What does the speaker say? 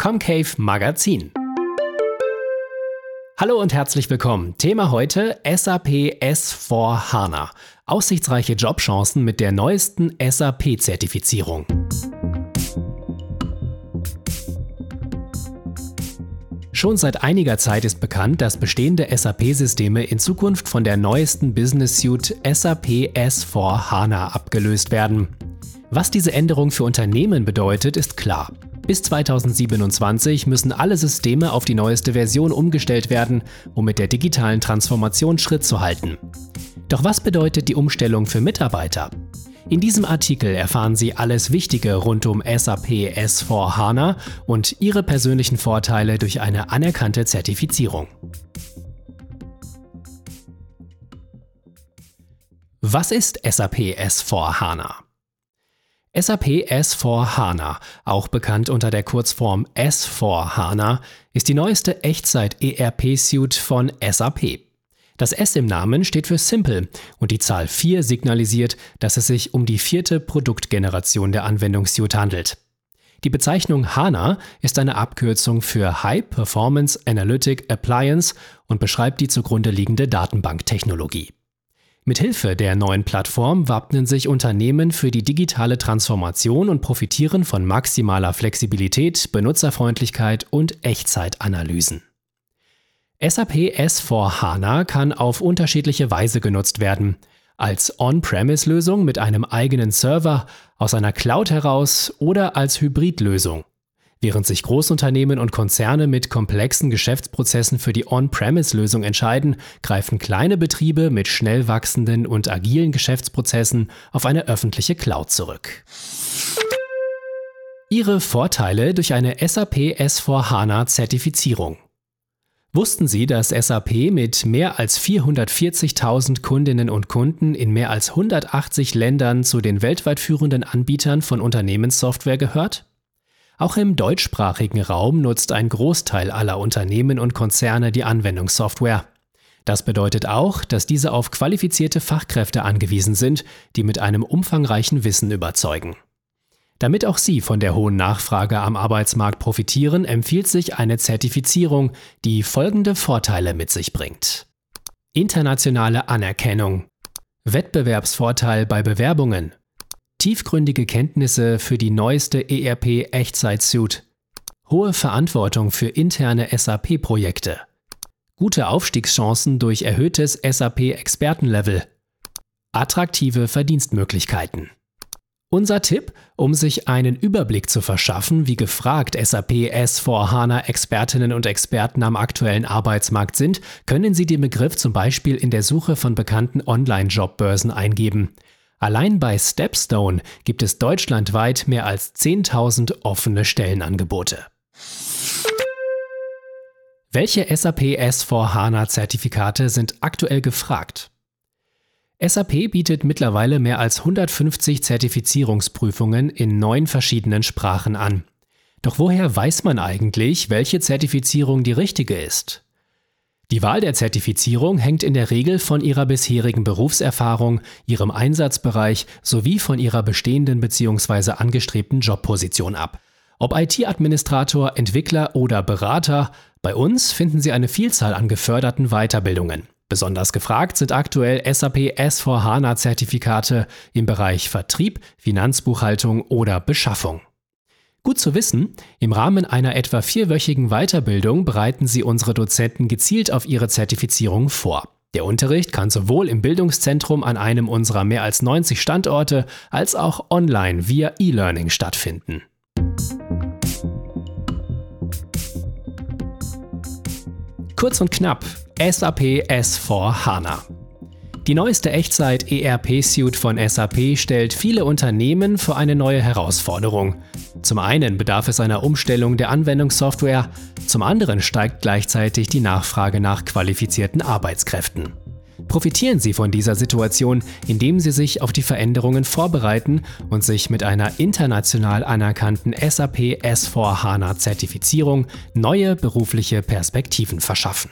Concave Magazin. Hallo und herzlich willkommen. Thema heute SAP S4 HANA. Aussichtsreiche Jobchancen mit der neuesten SAP-Zertifizierung. Schon seit einiger Zeit ist bekannt, dass bestehende SAP-Systeme in Zukunft von der neuesten Business Suite SAP S4 HANA abgelöst werden. Was diese Änderung für Unternehmen bedeutet, ist klar. Bis 2027 müssen alle Systeme auf die neueste Version umgestellt werden, um mit der digitalen Transformation Schritt zu halten. Doch was bedeutet die Umstellung für Mitarbeiter? In diesem Artikel erfahren Sie alles Wichtige rund um SAP S4 HANA und Ihre persönlichen Vorteile durch eine anerkannte Zertifizierung. Was ist SAP S4 HANA? SAP S4 HANA, auch bekannt unter der Kurzform S4 HANA, ist die neueste Echtzeit-ERP-Suite von SAP. Das S im Namen steht für Simple und die Zahl 4 signalisiert, dass es sich um die vierte Produktgeneration der Anwendungssuite handelt. Die Bezeichnung HANA ist eine Abkürzung für High Performance Analytic Appliance und beschreibt die zugrunde liegende Datenbanktechnologie. Mithilfe der neuen Plattform wappnen sich Unternehmen für die digitale Transformation und profitieren von maximaler Flexibilität, Benutzerfreundlichkeit und Echtzeitanalysen. SAP S4 HANA kann auf unterschiedliche Weise genutzt werden. Als On-Premise-Lösung mit einem eigenen Server, aus einer Cloud heraus oder als Hybridlösung. Während sich Großunternehmen und Konzerne mit komplexen Geschäftsprozessen für die On-Premise-Lösung entscheiden, greifen kleine Betriebe mit schnell wachsenden und agilen Geschäftsprozessen auf eine öffentliche Cloud zurück. Ihre Vorteile durch eine SAP S4 HANA Zertifizierung. Wussten Sie, dass SAP mit mehr als 440.000 Kundinnen und Kunden in mehr als 180 Ländern zu den weltweit führenden Anbietern von Unternehmenssoftware gehört? Auch im deutschsprachigen Raum nutzt ein Großteil aller Unternehmen und Konzerne die Anwendungssoftware. Das bedeutet auch, dass diese auf qualifizierte Fachkräfte angewiesen sind, die mit einem umfangreichen Wissen überzeugen. Damit auch Sie von der hohen Nachfrage am Arbeitsmarkt profitieren, empfiehlt sich eine Zertifizierung, die folgende Vorteile mit sich bringt. Internationale Anerkennung. Wettbewerbsvorteil bei Bewerbungen. Tiefgründige Kenntnisse für die neueste ERP Echtzeit-Suite. Hohe Verantwortung für interne SAP-Projekte. Gute Aufstiegschancen durch erhöhtes SAP-Expertenlevel. Attraktive Verdienstmöglichkeiten. Unser Tipp, um sich einen Überblick zu verschaffen, wie gefragt SAP S4 HANA Expertinnen und Experten am aktuellen Arbeitsmarkt sind, können Sie den Begriff zum Beispiel in der Suche von bekannten Online-Jobbörsen eingeben. Allein bei Stepstone gibt es deutschlandweit mehr als 10.000 offene Stellenangebote. Welche SAP S4 HANA Zertifikate sind aktuell gefragt? SAP bietet mittlerweile mehr als 150 Zertifizierungsprüfungen in neun verschiedenen Sprachen an. Doch woher weiß man eigentlich, welche Zertifizierung die richtige ist? Die Wahl der Zertifizierung hängt in der Regel von ihrer bisherigen Berufserfahrung, ihrem Einsatzbereich sowie von ihrer bestehenden bzw. angestrebten Jobposition ab. Ob IT-Administrator, Entwickler oder Berater, bei uns finden Sie eine Vielzahl an geförderten Weiterbildungen. Besonders gefragt sind aktuell SAP S4HANA Zertifikate im Bereich Vertrieb, Finanzbuchhaltung oder Beschaffung. Gut zu wissen, im Rahmen einer etwa vierwöchigen Weiterbildung bereiten Sie unsere Dozenten gezielt auf ihre Zertifizierung vor. Der Unterricht kann sowohl im Bildungszentrum an einem unserer mehr als 90 Standorte als auch online via E-Learning stattfinden. Kurz und knapp, SAP S4 HANA. Die neueste Echtzeit-ERP-Suite von SAP stellt viele Unternehmen vor eine neue Herausforderung. Zum einen bedarf es einer Umstellung der Anwendungssoftware, zum anderen steigt gleichzeitig die Nachfrage nach qualifizierten Arbeitskräften. Profitieren Sie von dieser Situation, indem Sie sich auf die Veränderungen vorbereiten und sich mit einer international anerkannten SAP S4 HANA Zertifizierung neue berufliche Perspektiven verschaffen.